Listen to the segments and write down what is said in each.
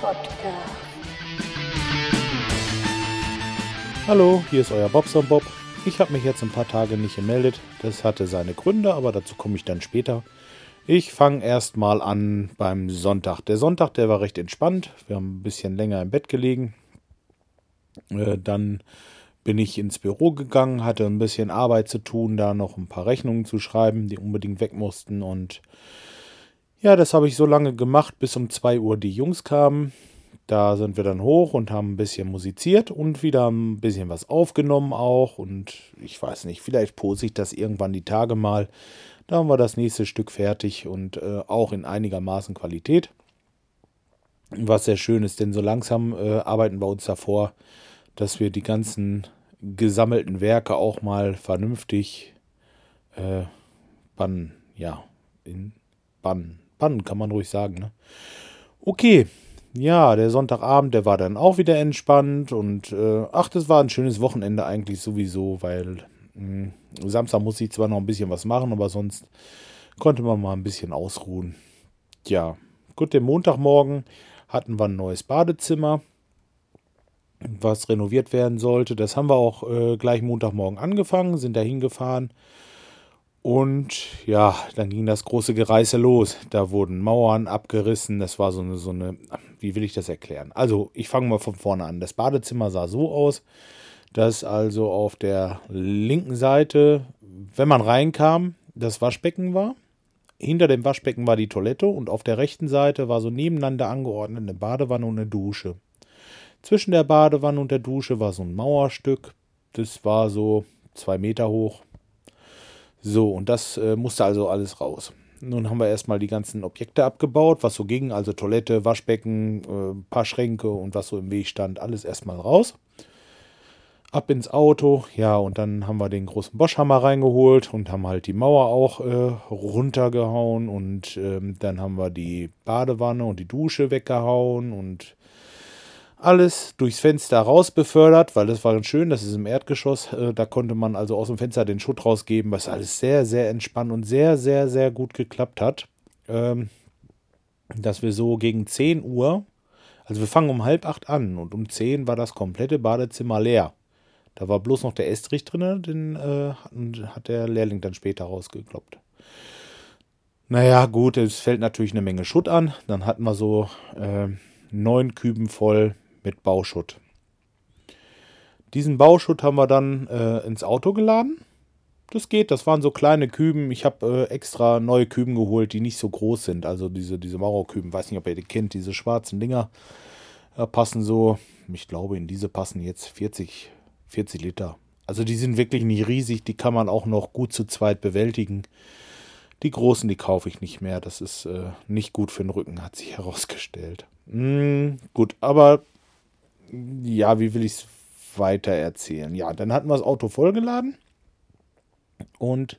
Podcast. Hallo, hier ist euer Bobson Bob. Ich habe mich jetzt ein paar Tage nicht gemeldet. Das hatte seine Gründe, aber dazu komme ich dann später. Ich fange erstmal an beim Sonntag. Der Sonntag, der war recht entspannt. Wir haben ein bisschen länger im Bett gelegen. Äh, dann bin ich ins Büro gegangen, hatte ein bisschen Arbeit zu tun, da noch ein paar Rechnungen zu schreiben, die unbedingt weg mussten. Und ja, das habe ich so lange gemacht, bis um 2 Uhr die Jungs kamen. Da sind wir dann hoch und haben ein bisschen musiziert und wieder ein bisschen was aufgenommen auch. Und ich weiß nicht, vielleicht pose ich das irgendwann die Tage mal. Da haben wir das nächste Stück fertig und äh, auch in einigermaßen Qualität. Was sehr schön ist, denn so langsam äh, arbeiten wir uns davor, dass wir die ganzen gesammelten Werke auch mal vernünftig äh, bannen. Ja, in bannen. Bannen kann man ruhig sagen. Ne? Okay, ja, der Sonntagabend, der war dann auch wieder entspannt und äh, ach, das war ein schönes Wochenende eigentlich sowieso, weil mh, hm, Samstag muss ich zwar noch ein bisschen was machen, aber sonst konnte man mal ein bisschen ausruhen. Ja, gut, den Montagmorgen hatten wir ein neues Badezimmer, was renoviert werden sollte. Das haben wir auch äh, gleich Montagmorgen angefangen, sind da hingefahren. Und ja, dann ging das große Gereiße los. Da wurden Mauern abgerissen. Das war so eine, so eine, wie will ich das erklären? Also, ich fange mal von vorne an. Das Badezimmer sah so aus, dass also auf der linken Seite, wenn man reinkam, das Waschbecken war. Hinter dem Waschbecken war die Toilette und auf der rechten Seite war so nebeneinander angeordnet eine Badewanne und eine Dusche. Zwischen der Badewanne und der Dusche war so ein Mauerstück. Das war so zwei Meter hoch. So, und das äh, musste also alles raus. Nun haben wir erstmal die ganzen Objekte abgebaut, was so ging, also Toilette, Waschbecken, äh, paar Schränke und was so im Weg stand, alles erstmal raus ab ins Auto. Ja, und dann haben wir den großen Boschhammer reingeholt und haben halt die Mauer auch äh, runtergehauen. Und ähm, dann haben wir die Badewanne und die Dusche weggehauen und alles durchs Fenster raus befördert, weil das war schön, das ist im Erdgeschoss. Äh, da konnte man also aus dem Fenster den Schutt rausgeben, was alles sehr, sehr entspannt und sehr, sehr, sehr gut geklappt hat. Ähm, dass wir so gegen 10 Uhr, also wir fangen um halb acht an und um 10 war das komplette Badezimmer leer. Da war bloß noch der Estrich drin, den äh, hat der Lehrling dann später rausgekloppt. Naja, gut, es fällt natürlich eine Menge Schutt an. Dann hatten wir so äh, neun Küben voll mit Bauschutt. Diesen Bauschutt haben wir dann äh, ins Auto geladen. Das geht, das waren so kleine Küben. Ich habe äh, extra neue Küben geholt, die nicht so groß sind. Also diese, diese Mauerküben, weiß nicht, ob ihr die kennt, diese schwarzen Dinger äh, passen so, ich glaube, in diese passen jetzt 40, 40 Liter. Also die sind wirklich nicht riesig, die kann man auch noch gut zu zweit bewältigen. Die großen, die kaufe ich nicht mehr. Das ist äh, nicht gut für den Rücken, hat sich herausgestellt. Mm, gut, aber ja, wie will ich es weiter erzählen? Ja, dann hatten wir das Auto vollgeladen und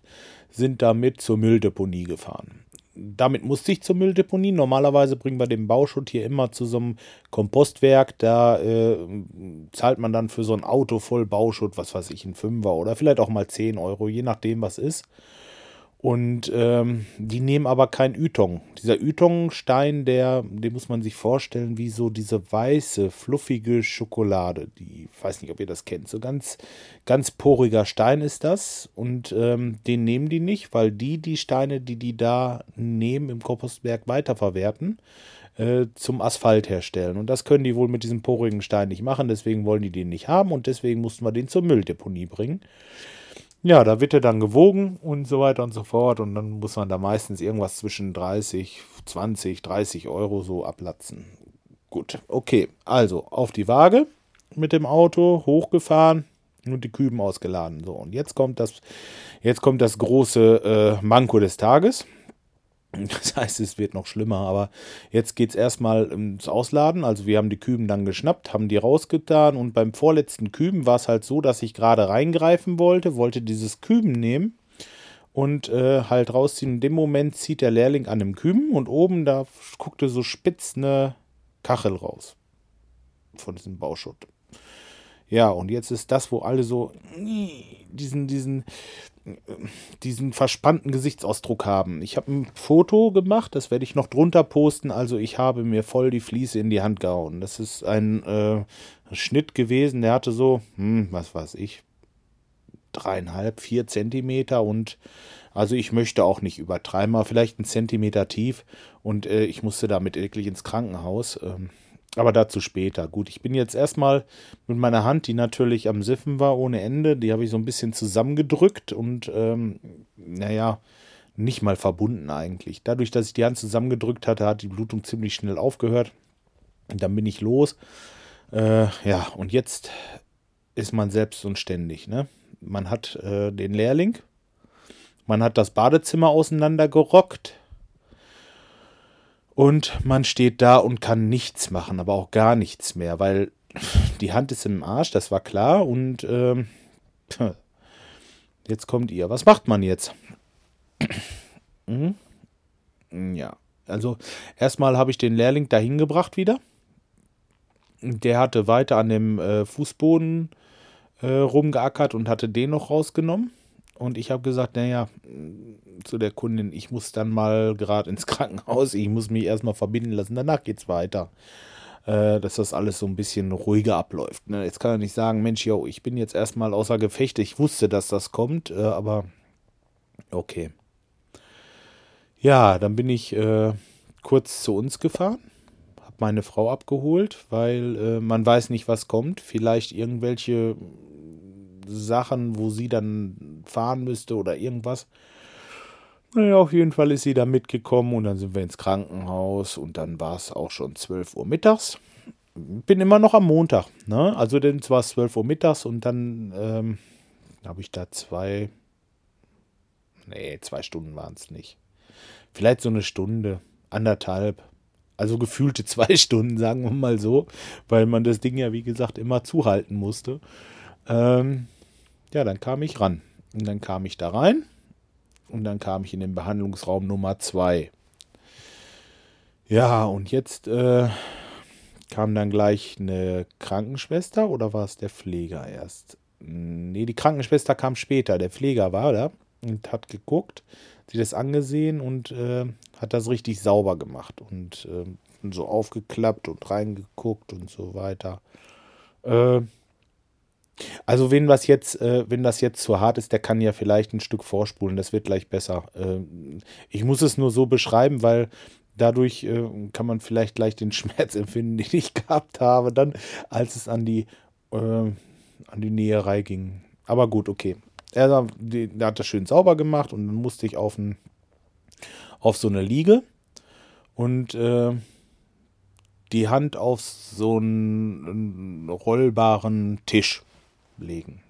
sind damit zur Mülldeponie gefahren damit musste ich zur Mülldeponie. Normalerweise bringen wir den Bauschutt hier immer zu so einem Kompostwerk. Da äh, zahlt man dann für so ein Auto voll Bauschutt, was weiß ich, ein Fünfer oder vielleicht auch mal 10 Euro, je nachdem, was ist. Und ähm, die nehmen aber kein Ytong. Dieser Ytong-Stein, der, den muss man sich vorstellen, wie so diese weiße, fluffige Schokolade. Die, ich weiß nicht, ob ihr das kennt. So ganz, ganz poriger Stein ist das. Und ähm, den nehmen die nicht, weil die die Steine, die die da nehmen, im Kompostberg weiterverwerten, äh, zum Asphalt herstellen. Und das können die wohl mit diesem porigen Stein nicht machen. Deswegen wollen die den nicht haben und deswegen mussten wir den zur Mülldeponie bringen. Ja, da wird er dann gewogen und so weiter und so fort. Und dann muss man da meistens irgendwas zwischen 30, 20, 30 Euro so ablatzen. Gut, okay. Also auf die Waage mit dem Auto hochgefahren und die Küben ausgeladen. So, und jetzt kommt das, jetzt kommt das große äh, Manko des Tages. Das heißt, es wird noch schlimmer, aber jetzt geht es erstmal ins Ausladen. Also wir haben die Küben dann geschnappt, haben die rausgetan und beim vorletzten Küben war es halt so, dass ich gerade reingreifen wollte, wollte dieses Küben nehmen und äh, halt rausziehen. In dem Moment zieht der Lehrling an dem Küben und oben da guckte so spitz eine Kachel raus von diesem Bauschutt. Ja, und jetzt ist das, wo alle so diesen, diesen, diesen verspannten Gesichtsausdruck haben. Ich habe ein Foto gemacht, das werde ich noch drunter posten. Also ich habe mir voll die Fliese in die Hand gehauen. Das ist ein äh, Schnitt gewesen, der hatte so, hm, was weiß ich, dreieinhalb, vier Zentimeter und also ich möchte auch nicht übertreiben, aber vielleicht einen Zentimeter tief und äh, ich musste damit wirklich ins Krankenhaus. Ähm, aber dazu später. Gut, ich bin jetzt erstmal mit meiner Hand, die natürlich am Siffen war ohne Ende, die habe ich so ein bisschen zusammengedrückt und ähm, naja, nicht mal verbunden eigentlich. Dadurch, dass ich die Hand zusammengedrückt hatte, hat die Blutung ziemlich schnell aufgehört. Und dann bin ich los. Äh, ja, und jetzt ist man selbst und ständig. Ne? Man hat äh, den Lehrling, man hat das Badezimmer auseinandergerockt und man steht da und kann nichts machen, aber auch gar nichts mehr, weil die Hand ist im Arsch, das war klar. Und ähm, jetzt kommt ihr. Was macht man jetzt? mhm. Ja, also erstmal habe ich den Lehrling dahin gebracht wieder. Der hatte weiter an dem äh, Fußboden äh, rumgeackert und hatte den noch rausgenommen. Und ich habe gesagt, naja, zu der Kundin, ich muss dann mal gerade ins Krankenhaus, ich muss mich erstmal verbinden lassen, danach geht's weiter. Äh, dass das alles so ein bisschen ruhiger abläuft. Ne? Jetzt kann er nicht sagen, Mensch, yo, ich bin jetzt erstmal außer Gefecht, ich wusste, dass das kommt, äh, aber okay. Ja, dann bin ich äh, kurz zu uns gefahren, habe meine Frau abgeholt, weil äh, man weiß nicht, was kommt. Vielleicht irgendwelche Sachen, wo sie dann fahren müsste oder irgendwas. Naja, auf jeden Fall ist sie da mitgekommen und dann sind wir ins Krankenhaus und dann war es auch schon 12 Uhr mittags. Bin immer noch am Montag, ne? Also denn es war 12 Uhr mittags und dann ähm, habe ich da zwei, nee, zwei Stunden waren es nicht. Vielleicht so eine Stunde, anderthalb. Also gefühlte zwei Stunden, sagen wir mal so, weil man das Ding ja, wie gesagt, immer zuhalten musste. Ähm, ja, dann kam ich ran. Und dann kam ich da rein und dann kam ich in den Behandlungsraum Nummer 2. Ja, und jetzt äh, kam dann gleich eine Krankenschwester oder war es der Pfleger erst? Nee, die Krankenschwester kam später. Der Pfleger war da und hat geguckt, sich das angesehen und äh, hat das richtig sauber gemacht und äh, so aufgeklappt und reingeguckt und so weiter. Äh, also wenn was jetzt, äh, wenn das jetzt zu hart ist, der kann ja vielleicht ein Stück vorspulen, das wird gleich besser. Äh, ich muss es nur so beschreiben, weil dadurch äh, kann man vielleicht gleich den Schmerz empfinden, den ich gehabt habe, dann, als es an die, äh, an die Näherei ging. Aber gut, okay. Er, der hat das schön sauber gemacht und dann musste ich auf, ein, auf so eine Liege und äh, die Hand auf so einen rollbaren Tisch legen.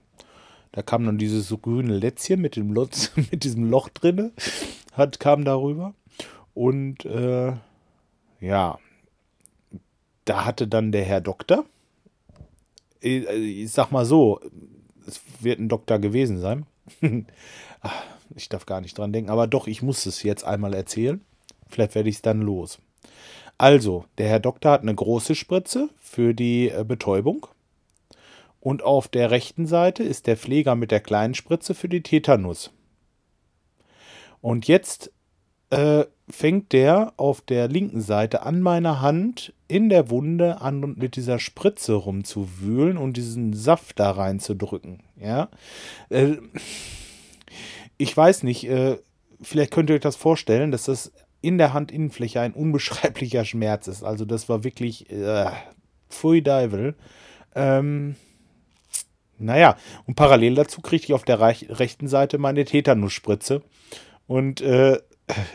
Da kam dann dieses grüne Lätzchen mit dem Lotz, mit diesem Loch drinne, hat kam darüber und äh, ja, da hatte dann der Herr Doktor, ich, ich sag mal so, es wird ein Doktor gewesen sein. ich darf gar nicht dran denken, aber doch, ich muss es jetzt einmal erzählen. Vielleicht werde ich es dann los. Also, der Herr Doktor hat eine große Spritze für die äh, Betäubung und auf der rechten Seite ist der Pfleger mit der kleinen Spritze für die Tetanus. Und jetzt äh, fängt der auf der linken Seite an meiner Hand in der Wunde an und mit dieser Spritze rumzuwühlen und diesen Saft da reinzudrücken. Ja, äh, ich weiß nicht, äh, vielleicht könnt ihr euch das vorstellen, dass das in der Handinnenfläche ein unbeschreiblicher Schmerz ist. Also das war wirklich äh, pfui Deivel. Ähm, naja, und parallel dazu kriegte ich auf der rechten Seite meine Tetanusspritze. Und äh,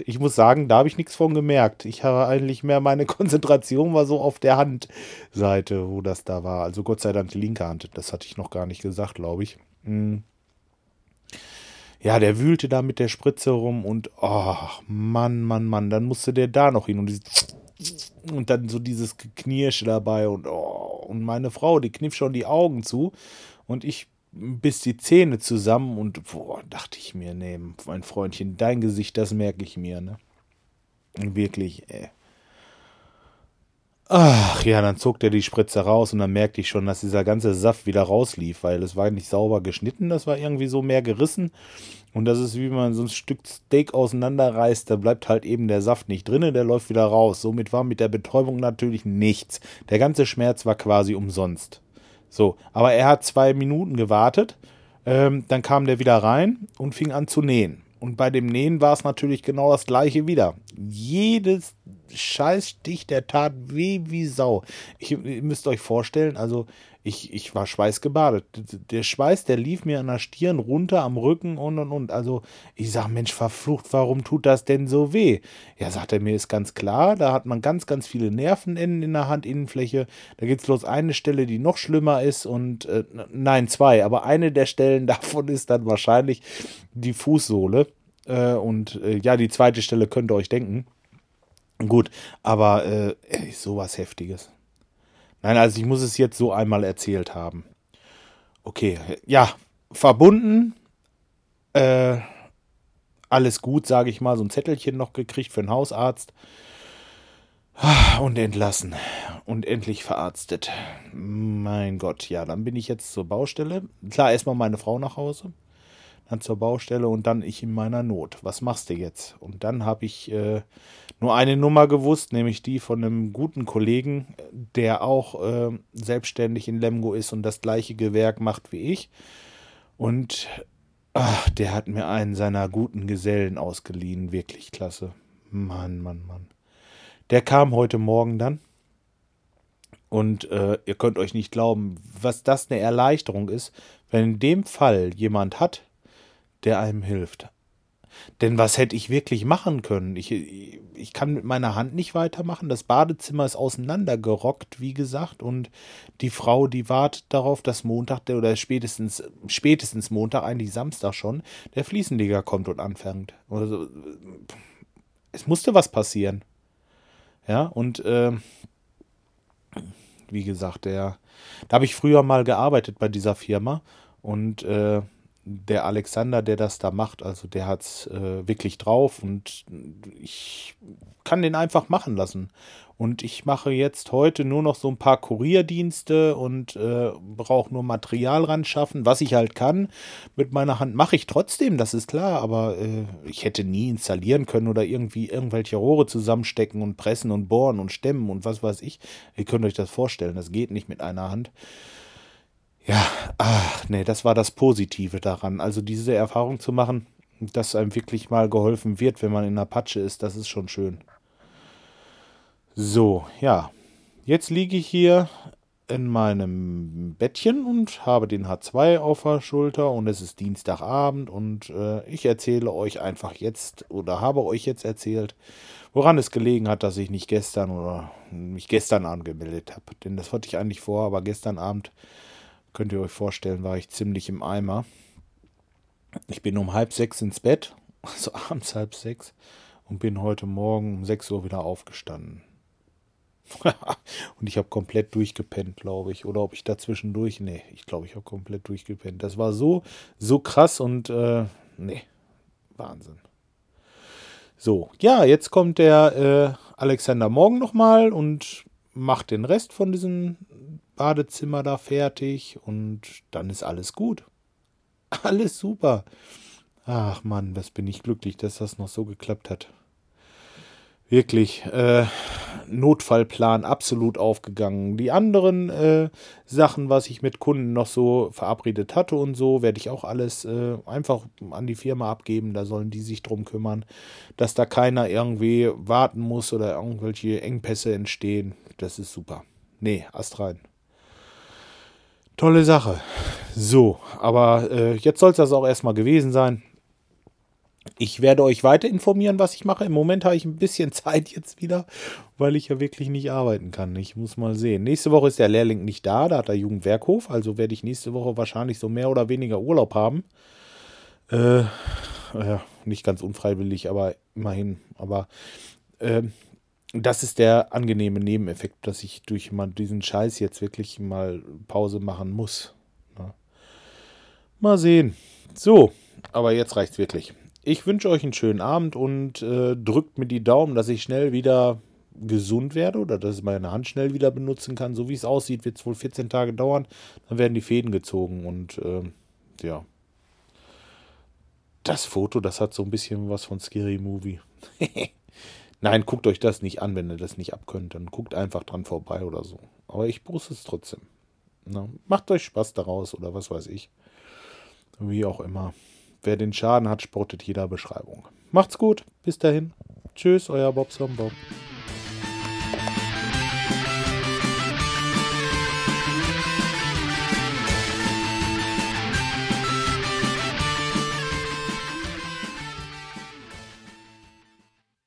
ich muss sagen, da habe ich nichts von gemerkt. Ich habe eigentlich mehr meine Konzentration war so auf der Handseite, wo das da war. Also Gott sei Dank die linke Hand. Das hatte ich noch gar nicht gesagt, glaube ich. Hm. Ja, der wühlte da mit der Spritze rum und oh, Mann, Mann, Mann, dann musste der da noch hin und und dann so dieses Geknirsche dabei und oh, und meine Frau, die kniff schon die Augen zu und ich bis die Zähne zusammen und boah, dachte ich mir, nee, mein Freundchen, dein Gesicht, das merke ich mir, ne? Wirklich, ey. Ach ja, dann zog der die Spritze raus und dann merkte ich schon, dass dieser ganze Saft wieder rauslief, weil es war nicht sauber geschnitten, das war irgendwie so mehr gerissen. Und das ist wie man so ein Stück Steak auseinanderreißt, da bleibt halt eben der Saft nicht drin, der läuft wieder raus. Somit war mit der Betäubung natürlich nichts. Der ganze Schmerz war quasi umsonst. So, aber er hat zwei Minuten gewartet, ähm, dann kam der wieder rein und fing an zu nähen. Und bei dem Nähen war es natürlich genau das gleiche wieder. Jedes Scheißstich, der tat weh wie Sau. Ich, ihr müsst euch vorstellen, also ich, ich war schweißgebadet. Der Schweiß, der lief mir an der Stirn runter, am Rücken und und und. Also ich sag, Mensch, verflucht, warum tut das denn so weh? Ja, sagt er mir, ist ganz klar, da hat man ganz, ganz viele Nervenenden in der Handinnenfläche. Da gibt es bloß eine Stelle, die noch schlimmer ist und äh, nein, zwei, aber eine der Stellen davon ist dann wahrscheinlich die Fußsohle. Äh, und äh, ja, die zweite Stelle könnt ihr euch denken. Gut, aber äh, sowas Heftiges. Nein, also ich muss es jetzt so einmal erzählt haben. Okay, ja, verbunden. Äh, alles gut, sage ich mal. So ein Zettelchen noch gekriegt für den Hausarzt. Und entlassen. Und endlich verarztet. Mein Gott, ja, dann bin ich jetzt zur Baustelle. Klar, erstmal meine Frau nach Hause dann zur Baustelle und dann ich in meiner Not. Was machst du jetzt? Und dann habe ich äh, nur eine Nummer gewusst, nämlich die von einem guten Kollegen, der auch äh, selbstständig in Lemgo ist und das gleiche Gewerk macht wie ich. Und ach, der hat mir einen seiner guten Gesellen ausgeliehen. Wirklich klasse. Mann, Mann, Mann. Der kam heute Morgen dann. Und äh, ihr könnt euch nicht glauben, was das eine Erleichterung ist, wenn in dem Fall jemand hat, der einem hilft. Denn was hätte ich wirklich machen können? Ich, ich kann mit meiner Hand nicht weitermachen. Das Badezimmer ist auseinandergerockt, wie gesagt. Und die Frau, die wartet darauf, dass Montag oder spätestens, spätestens Montag, eigentlich Samstag schon, der Fliesenleger kommt und anfängt. Also, es musste was passieren. Ja, und äh, wie gesagt, der, da habe ich früher mal gearbeitet bei dieser Firma. Und äh, der Alexander, der das da macht, also der hat es äh, wirklich drauf und ich kann den einfach machen lassen. Und ich mache jetzt heute nur noch so ein paar Kurierdienste und äh, brauche nur Material ran schaffen, was ich halt kann. Mit meiner Hand mache ich trotzdem, das ist klar, aber äh, ich hätte nie installieren können oder irgendwie irgendwelche Rohre zusammenstecken und pressen und bohren und stemmen und was weiß ich. Ihr könnt euch das vorstellen, das geht nicht mit einer Hand. Ja, ach nee, das war das Positive daran. Also diese Erfahrung zu machen, dass einem wirklich mal geholfen wird, wenn man in der Patsche ist, das ist schon schön. So, ja. Jetzt liege ich hier in meinem Bettchen und habe den H2 auf der Schulter und es ist Dienstagabend und äh, ich erzähle euch einfach jetzt oder habe euch jetzt erzählt, woran es gelegen hat, dass ich nicht gestern oder mich gestern angemeldet habe. Denn das hatte ich eigentlich vor, aber gestern Abend Könnt ihr euch vorstellen, war ich ziemlich im Eimer. Ich bin um halb sechs ins Bett, also abends halb sechs, und bin heute Morgen um sechs Uhr wieder aufgestanden. und ich habe komplett durchgepennt, glaube ich. Oder ob ich dazwischendurch. Nee, ich glaube, ich habe komplett durchgepennt. Das war so, so krass und äh, nee, Wahnsinn. So, ja, jetzt kommt der äh, Alexander morgen nochmal und macht den Rest von diesem Badezimmer da fertig und dann ist alles gut. Alles super. Ach Mann, was bin ich glücklich, dass das noch so geklappt hat. Wirklich, äh, Notfallplan absolut aufgegangen. Die anderen äh, Sachen, was ich mit Kunden noch so verabredet hatte und so, werde ich auch alles äh, einfach an die Firma abgeben. Da sollen die sich drum kümmern, dass da keiner irgendwie warten muss oder irgendwelche Engpässe entstehen. Das ist super. Nee, Ast rein. Tolle Sache. So, aber äh, jetzt soll es das auch erstmal gewesen sein. Ich werde euch weiter informieren, was ich mache. Im Moment habe ich ein bisschen Zeit jetzt wieder, weil ich ja wirklich nicht arbeiten kann. Ich muss mal sehen. Nächste Woche ist der Lehrling nicht da, da hat der Jugendwerkhof. Also werde ich nächste Woche wahrscheinlich so mehr oder weniger Urlaub haben. Äh, ja, nicht ganz unfreiwillig, aber immerhin. Aber äh, das ist der angenehme Nebeneffekt, dass ich durch diesen Scheiß jetzt wirklich mal Pause machen muss. Ja. Mal sehen. So, aber jetzt reicht's wirklich. Ich wünsche euch einen schönen Abend und äh, drückt mir die Daumen, dass ich schnell wieder gesund werde oder dass ich meine Hand schnell wieder benutzen kann. So wie es aussieht, wird es wohl 14 Tage dauern. Dann werden die Fäden gezogen und äh, ja. Das Foto, das hat so ein bisschen was von Scary Movie. Nein, guckt euch das nicht an, wenn ihr das nicht abkönnt. Dann guckt einfach dran vorbei oder so. Aber ich poste es trotzdem. Na, macht euch Spaß daraus oder was weiß ich. Wie auch immer. Wer den Schaden hat, sportet jeder Beschreibung. Macht's gut. Bis dahin. Tschüss, euer Bob.